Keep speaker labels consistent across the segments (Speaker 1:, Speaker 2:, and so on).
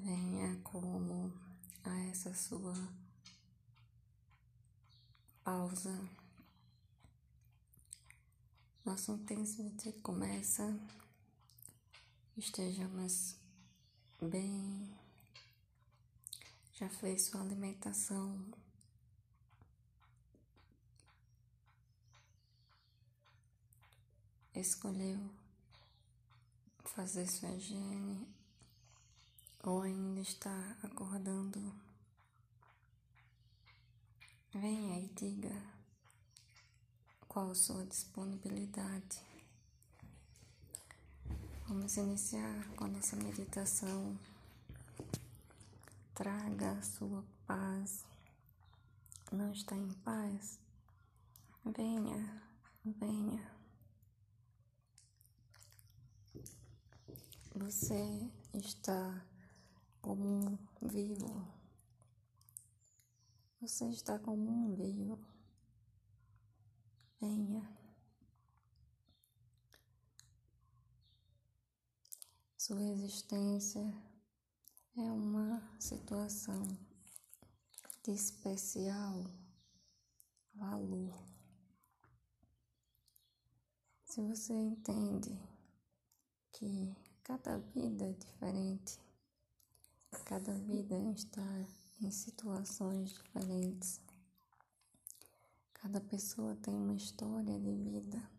Speaker 1: Venha como a essa sua pausa. Nosso intensity começa, estejamos bem, já fez sua alimentação. Escolheu fazer sua higiene ou ainda está acordando, venha e diga qual sua disponibilidade. Vamos iniciar com a nossa meditação. Traga a sua paz. Não está em paz? Venha, venha. Você está como um vivo. Você está como um vivo. Venha. Sua existência é uma situação de especial valor. Se você entende que cada vida é diferente, Cada vida está em situações diferentes. Cada pessoa tem uma história de vida,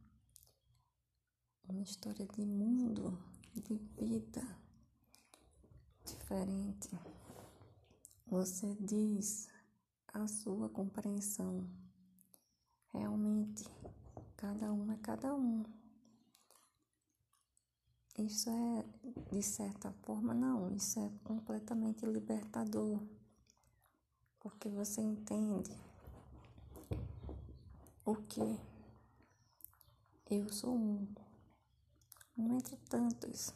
Speaker 1: uma história de mundo, de vida diferente. Você diz a sua compreensão. Realmente, cada um é cada um. Isso é, de certa forma, não, isso é completamente libertador, porque você entende o que eu sou um, um entre tantos.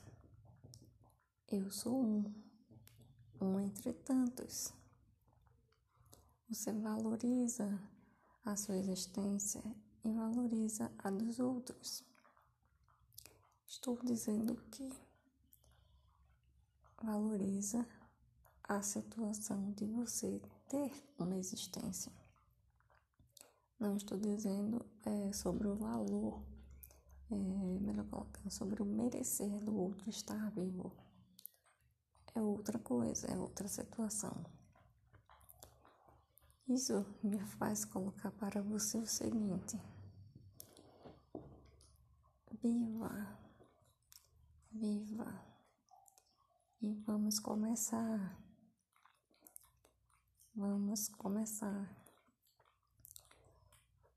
Speaker 1: Eu sou um, um entre tantos. Você valoriza a sua existência e valoriza a dos outros. Estou dizendo que valoriza a situação de você ter uma existência. Não estou dizendo é, sobre o valor, é, melhor colocando, sobre o merecer do outro estar vivo. É outra coisa, é outra situação. Isso me faz colocar para você o seguinte: viva viva. E vamos começar. Vamos começar.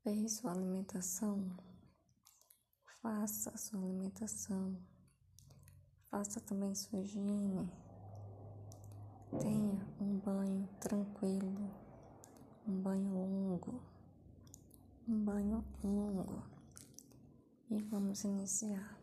Speaker 1: Fez sua alimentação? Faça sua alimentação. Faça também sua higiene. Tenha um banho tranquilo, um banho longo, um banho longo. E vamos iniciar.